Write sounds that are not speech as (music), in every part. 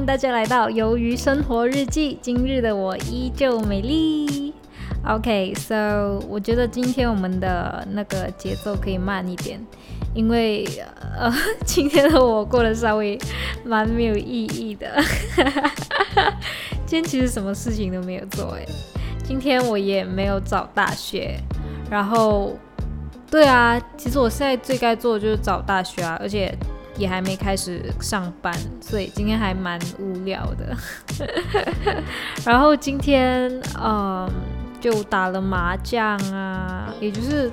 迎大家来到《鱿鱼生活日记》。今日的我依旧美丽。OK，so 我觉得今天我们的那个节奏可以慢一点，因为呃，(laughs) 今天的我过得稍微蛮没有意义的。今天其实什么事情都没有做诶，今天我也没有找大学，然后对啊，其实我现在最该做的就是找大学啊，而且。也还没开始上班，所以今天还蛮无聊的。(laughs) 然后今天嗯，就打了麻将啊，也就是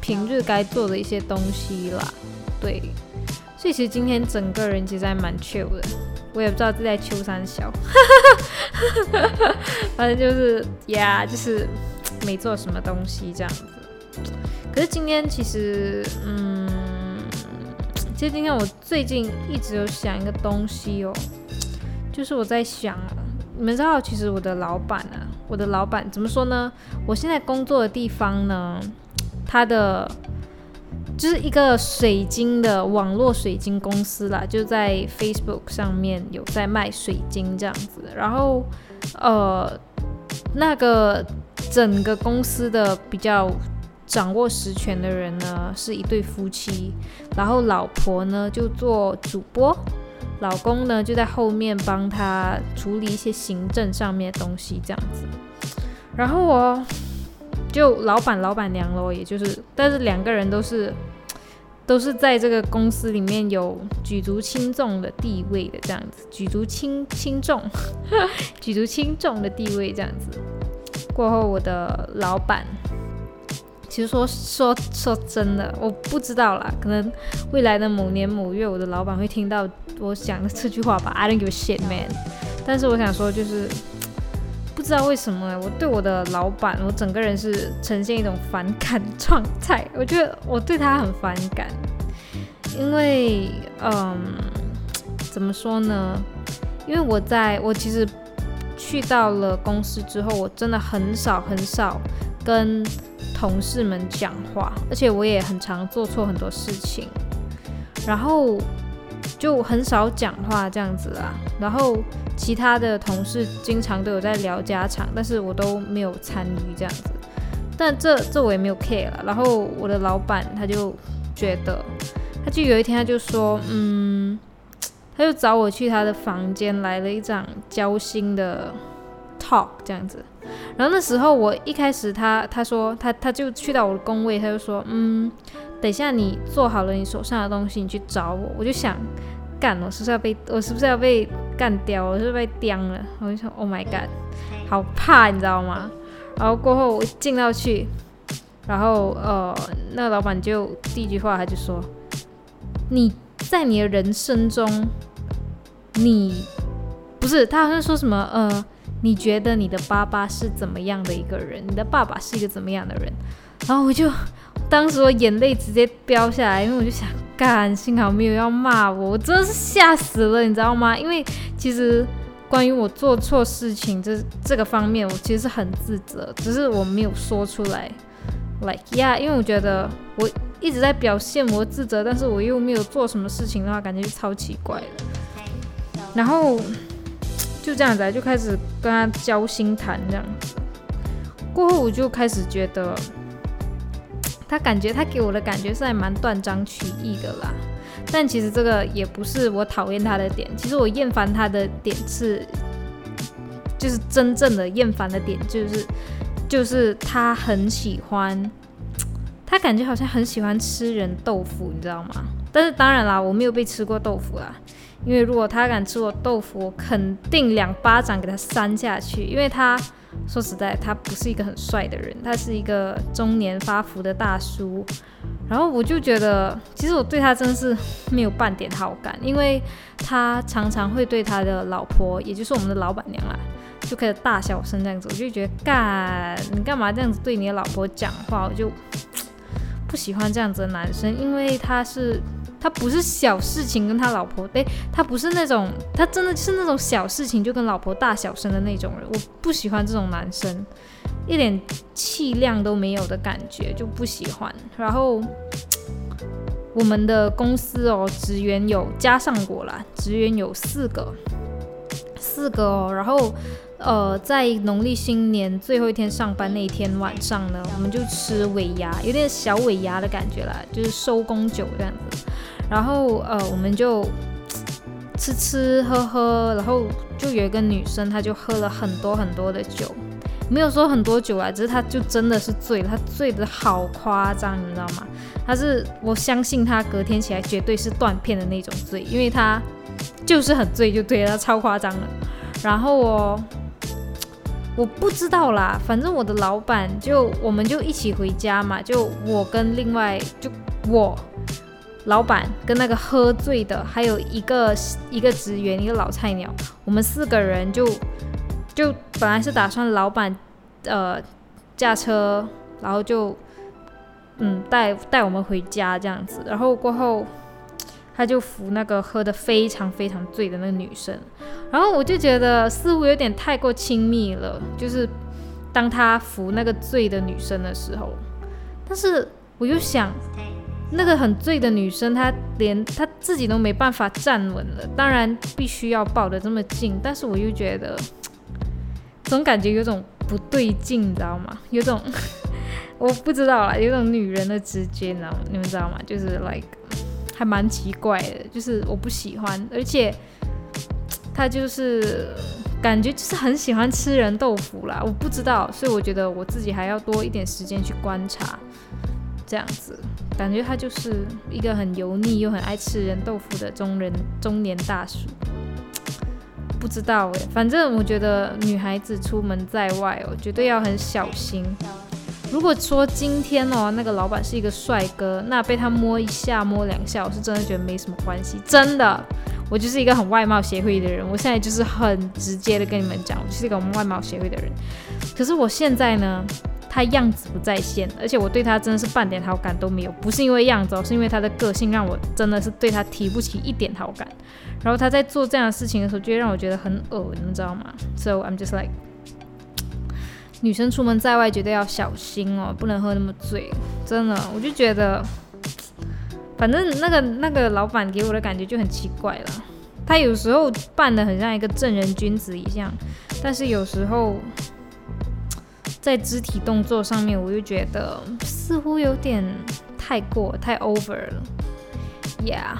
平日该做的一些东西啦。对，所以其实今天整个人其实还蛮 chill 的。我也不知道是在秋山小，(laughs) 反正就是呀，就是没做什么东西这样子。可是今天其实嗯。其实今天我最近一直有想一个东西哦，就是我在想，你们知道，其实我的老板啊，我的老板怎么说呢？我现在工作的地方呢，它的就是一个水晶的网络水晶公司啦，就在 Facebook 上面有在卖水晶这样子。然后，呃，那个整个公司的比较。掌握实权的人呢是一对夫妻，然后老婆呢就做主播，老公呢就在后面帮他处理一些行政上面的东西这样子。然后我就老板老板娘咯，也就是，但是两个人都是都是在这个公司里面有举足轻重的地位的这样子，举足轻轻重，(laughs) 举足轻重的地位这样子。过后我的老板。其实说说说真的，我不知道啦，可能未来的某年某月，我的老板会听到我讲的这句话吧。I don't give a shit, man。但是我想说，就是不知道为什么，我对我的老板，我整个人是呈现一种反感状态。我觉得我对他很反感，因为嗯，怎么说呢？因为我在我其实去到了公司之后，我真的很少很少跟。同事们讲话，而且我也很常做错很多事情，然后就很少讲话这样子啦。然后其他的同事经常都有在聊家常，但是我都没有参与这样子。但这这我也没有 care 了。然后我的老板他就觉得，他就有一天他就说，嗯，他就找我去他的房间来了一场交心的 talk 这样子。然后那时候我一开始他他说他他就去到我的工位，他就说嗯，等一下你做好了你手上的东西，你去找我。我就想干，我是不是要被我是不是要被干掉？我是不是被刁了？我就想 Oh my God，好怕，你知道吗？然后过后我进到去，然后呃，那老板就第一句话他就说，你在你的人生中，你不是他好像说什么呃。你觉得你的爸爸是怎么样的一个人？你的爸爸是一个怎么样的人？然后我就当时我眼泪直接飙下来，因为我就想，干，幸好没有要骂我，我真的是吓死了，你知道吗？因为其实关于我做错事情这这个方面，我其实是很自责，只是我没有说出来。Like yeah，因为我觉得我一直在表现我自责，但是我又没有做什么事情的话，感觉就超奇怪的。然后。就这样子，就开始跟他交心谈这样。过后我就开始觉得，他感觉他给我的感觉是还蛮断章取义的啦。但其实这个也不是我讨厌他的点，其实我厌烦他的点是，就是真正的厌烦的点就是，就是他很喜欢，他感觉好像很喜欢吃人豆腐，你知道吗？但是当然啦，我没有被吃过豆腐啦。因为如果他敢吃我豆腐，我肯定两巴掌给他扇下去。因为他说实在，他不是一个很帅的人，他是一个中年发福的大叔。然后我就觉得，其实我对他真的是没有半点好感，因为他常常会对他的老婆，也就是我们的老板娘啊，就开始大小声这样子。我就觉得，干你干嘛这样子对你的老婆讲话？我就不喜欢这样子的男生，因为他是。他不是小事情跟他老婆，诶，他不是那种，他真的是那种小事情就跟老婆大小声的那种人。我不喜欢这种男生，一点气量都没有的感觉，就不喜欢。然后我们的公司哦，职员有加上过啦，职员有四个，四个哦，然后呃，在农历新年最后一天上班那天晚上呢，我们就吃尾牙，有点小尾牙的感觉啦，就是收工酒这样子。然后呃，我们就吃吃喝喝，然后就有一个女生，她就喝了很多很多的酒，没有说很多酒啊，只是她就真的是醉了，她醉的好夸张，你知道吗？她是我相信她隔天起来绝对是断片的那种醉，因为她就是很醉就对了，超夸张的。然后哦，我不知道啦，反正我的老板就我们就一起回家嘛，就我跟另外就我。老板跟那个喝醉的，还有一个一个职员，一个老菜鸟，我们四个人就就本来是打算老板呃驾车，然后就嗯带带我们回家这样子，然后过后他就扶那个喝的非常非常醉的那个女生，然后我就觉得似乎有点太过亲密了，就是当他扶那个醉的女生的时候，但是我又想。那个很醉的女生，她连她自己都没办法站稳了，当然必须要抱得这么近，但是我又觉得，(tsk) 总感觉有种不对劲，你知道吗？(laughs) 有种 (laughs) 我不知道啦，有种女人的直觉，你知道吗？你们知道吗？就是 like 还蛮奇怪的，就是我不喜欢，而且 (tsk) 她就是感觉就是很喜欢吃人豆腐啦，我不知道，所以我觉得我自己还要多一点时间去观察。这样子，感觉他就是一个很油腻又很爱吃人豆腐的中人中年大叔。不知道诶，反正我觉得女孩子出门在外哦，绝对要很小心。如果说今天哦，那个老板是一个帅哥，那被他摸一下摸两下，我是真的觉得没什么关系。真的，我就是一个很外貌协会的人，我现在就是很直接的跟你们讲，我就是一个外貌协会的人。可是我现在呢？他样子不在线，而且我对他真的是半点好感都没有，不是因为样子，是因为他的个性让我真的是对他提不起一点好感。然后他在做这样的事情的时候，就会让我觉得很恶你知道吗？So I'm just like，(tsk) 女生出门在外绝对要小心哦，不能喝那么醉，真的，我就觉得，(tsk) 反正那个那个老板给我的感觉就很奇怪了，他有时候扮的很像一个正人君子一样，但是有时候。在肢体动作上面，我就觉得似乎有点太过太 over 了，Yeah，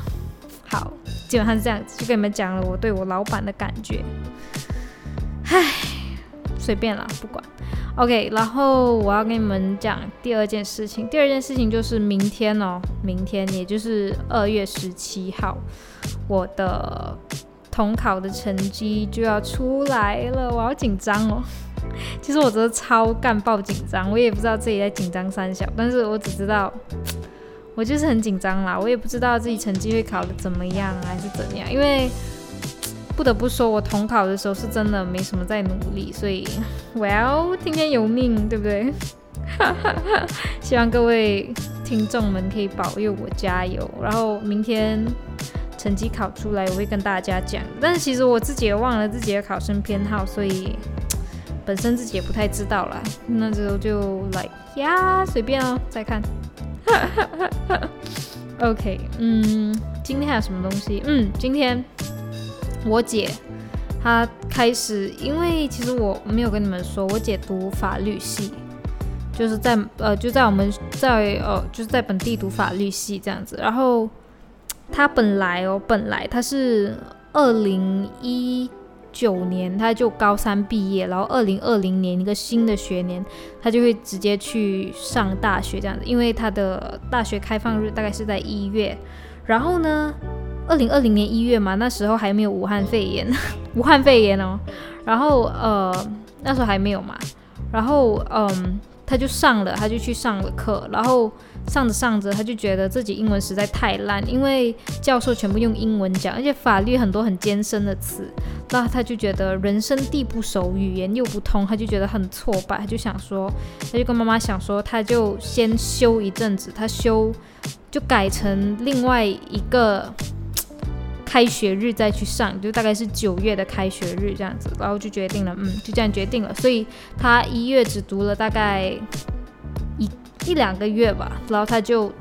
好，基本上是这样子，就跟你们讲了我对我老板的感觉，唉，随便啦，不管，OK，然后我要跟你们讲第二件事情，第二件事情就是明天哦，明天也就是二月十七号，我的统考的成绩就要出来了，我好紧张哦。(laughs) 其实我真的超干爆紧张，我也不知道自己在紧张三小，但是我只知道我就是很紧张啦。我也不知道自己成绩会考的怎么样还是怎样，因为不得不说，我统考的时候是真的没什么在努力，所以，(laughs) Well，听天由命，对不对？(laughs) 希望各位听众们可以保佑我加油，然后明天成绩考出来我会跟大家讲。但是其实我自己也忘了自己的考生偏好，所以。本身自己也不太知道啦，那时候就来呀，随便哦，再看。(laughs) OK，嗯，今天还有什么东西？嗯，今天我姐她开始，因为其实我没有跟你们说，我姐读法律系，就是在呃就在我们在呃就是在本地读法律系这样子。然后她本来哦本来她是二零一。九年他就高三毕业，然后二零二零年一个新的学年，他就会直接去上大学这样子，因为他的大学开放日大概是在一月，然后呢，二零二零年一月嘛，那时候还没有武汉肺炎，(laughs) 武汉肺炎哦，然后呃那时候还没有嘛，然后嗯他就上了，他就去上了课，然后。上着上着，他就觉得自己英文实在太烂，因为教授全部用英文讲，而且法律很多很艰深的词，那他就觉得人生地不熟，语言又不通，他就觉得很挫败，他就想说，他就跟妈妈想说，他就先休一阵子，他休就改成另外一个开学日再去上，就大概是九月的开学日这样子，然后就决定了，嗯，就这样决定了，所以他一月只读了大概。一一两个月吧，然后他就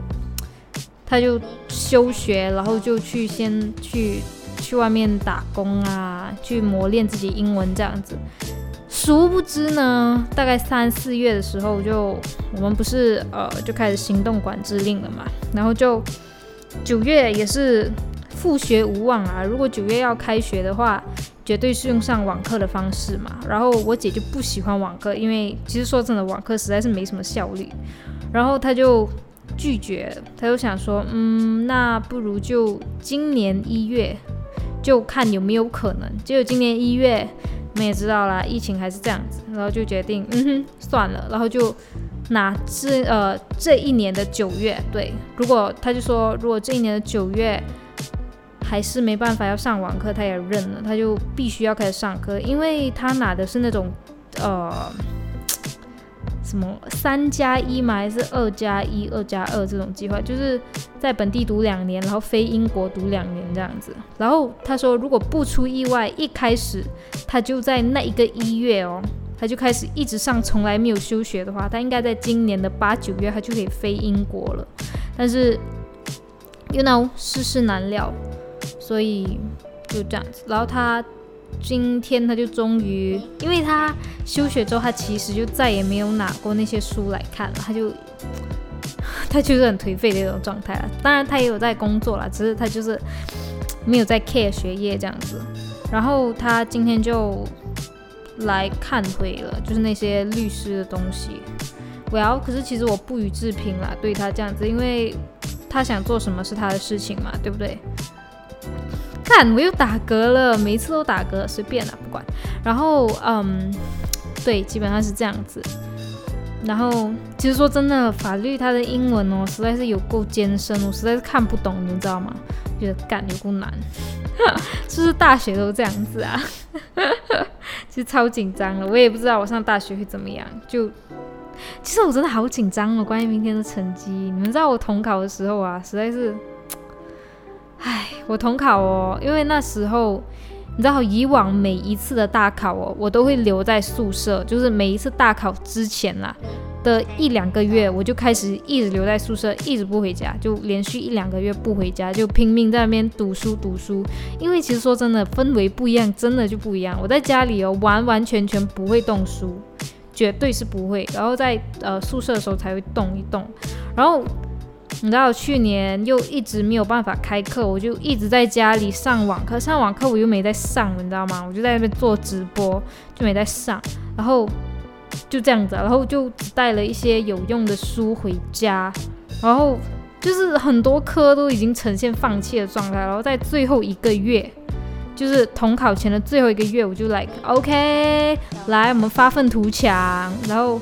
他就休学，然后就去先去去外面打工啊，去磨练自己英文这样子。殊不知呢，大概三四月的时候，就我们不是呃就开始行动管制令了嘛，然后就九月也是复学无望啊。如果九月要开学的话，绝对是用上网课的方式嘛。然后我姐就不喜欢网课，因为其实说真的，网课实在是没什么效率。然后她就拒绝，她就想说，嗯，那不如就今年一月就看有没有可能。结果今年一月。我们也知道啦，疫情还是这样子，然后就决定，嗯哼，算了，然后就拿这呃这一年的九月，对，如果他就说，如果这一年的九月还是没办法要上网课，他也认了，他就必须要开始上课，因为他拿的是那种呃。什么三加一嘛？还是二加一、二加二这种计划？就是在本地读两年，然后飞英国读两年这样子。然后他说，如果不出意外，一开始他就在那一个一月哦，他就开始一直上，从来没有休学的话，他应该在今年的八九月他就可以飞英国了。但是，you know，世事难料，所以就这样子。然后他。今天他就终于，因为他休学之后，他其实就再也没有拿过那些书来看了，他就 (laughs) 他就是很颓废的一种状态了。当然他也有在工作了，只是他就是没有在 care 学业这样子。然后他今天就来看回了，就是那些律师的东西。我要，可是其实我不予置评啦，对他这样子，因为他想做什么是他的事情嘛，对不对？看，我又打嗝了，每一次都打嗝，随便了，不管。然后，嗯，对，基本上是这样子。然后，其实说真的，法律它的英文哦，实在是有够艰深，我实在是看不懂，你知道吗？觉得干有够难，(laughs) 是不是大学都这样子啊？(laughs) 其实超紧张了，我也不知道我上大学会怎么样。就，其实我真的好紧张哦，关于明天的成绩。你们知道我统考的时候啊，实在是。唉，我统考哦，因为那时候你知道，以往每一次的大考哦，我都会留在宿舍，就是每一次大考之前啦的一两个月，我就开始一直留在宿舍，一直不回家，就连续一两个月不回家，就拼命在那边读书读书。因为其实说真的，氛围不一样，真的就不一样。我在家里哦，完完全全不会动书，绝对是不会。然后在呃宿舍的时候才会动一动，然后。你知道去年又一直没有办法开课，我就一直在家里上网课。上网课我又没在上，你知道吗？我就在那边做直播，就没在上。然后就这样子，然后就只带了一些有用的书回家。然后就是很多科都已经呈现放弃的状态。然后在最后一个月，就是统考前的最后一个月，我就来 OK，来我们发愤图强。然后。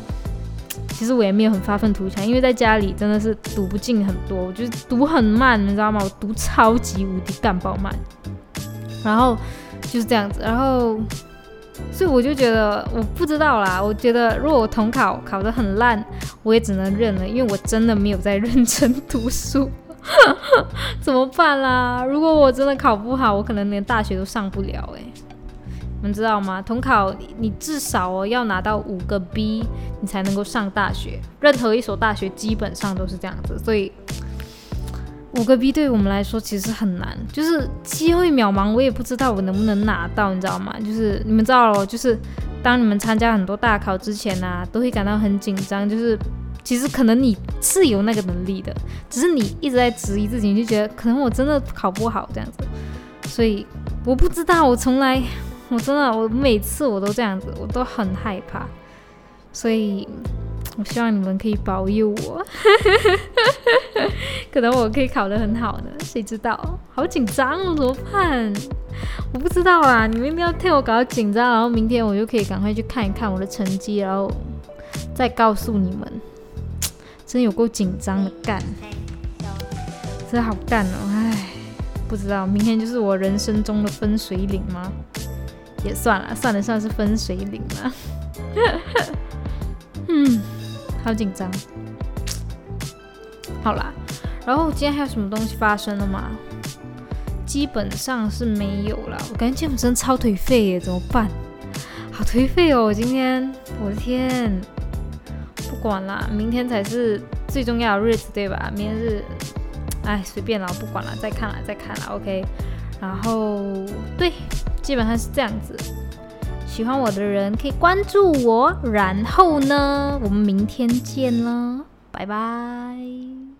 其实我也没有很发愤图强，因为在家里真的是读不进很多，我就是读很慢，你知道吗？我读超级无敌干爆慢，然后就是这样子，然后所以我就觉得我不知道啦。我觉得如果我统考考得很烂，我也只能认了，因为我真的没有在认真读书，(laughs) 怎么办啦？如果我真的考不好，我可能连大学都上不了诶。你们知道吗？统考你至少哦要拿到五个 B，你才能够上大学。任何一所大学基本上都是这样子，所以五个 B 对我们来说其实很难，就是机会渺茫。我也不知道我能不能拿到，你知道吗？就是你们知道，就是当你们参加很多大考之前呢，都会感到很紧张。就是其实可能你是有那个能力的，只是你一直在质疑自己，你就觉得可能我真的考不好这样子。所以我不知道，我从来。(laughs) 我真的，我每次我都这样子，我都很害怕，所以我希望你们可以保佑我，(laughs) 可能我可以考得很好呢，谁知道？好紧张哦，怎么办？我不知道啊，你们一定要替我搞到紧张，然后明天我就可以赶快去看一看我的成绩，然后再告诉你们，真有够紧张的干，真好干哦，唉，不知道明天就是我人生中的分水岭吗？也算了，算得上是分水岭了。(laughs) 嗯，好紧张。好啦，然后今天还有什么东西发生了吗？基本上是没有了。我感觉今天真的超颓废耶，怎么办？好颓废哦，我今天，我的天！不管啦，明天才是最重要的日子，对吧？明天是，哎，随便了，不管了，再看了，再看了，OK。然后对，基本上是这样子。喜欢我的人可以关注我，然后呢，我们明天见了，拜拜。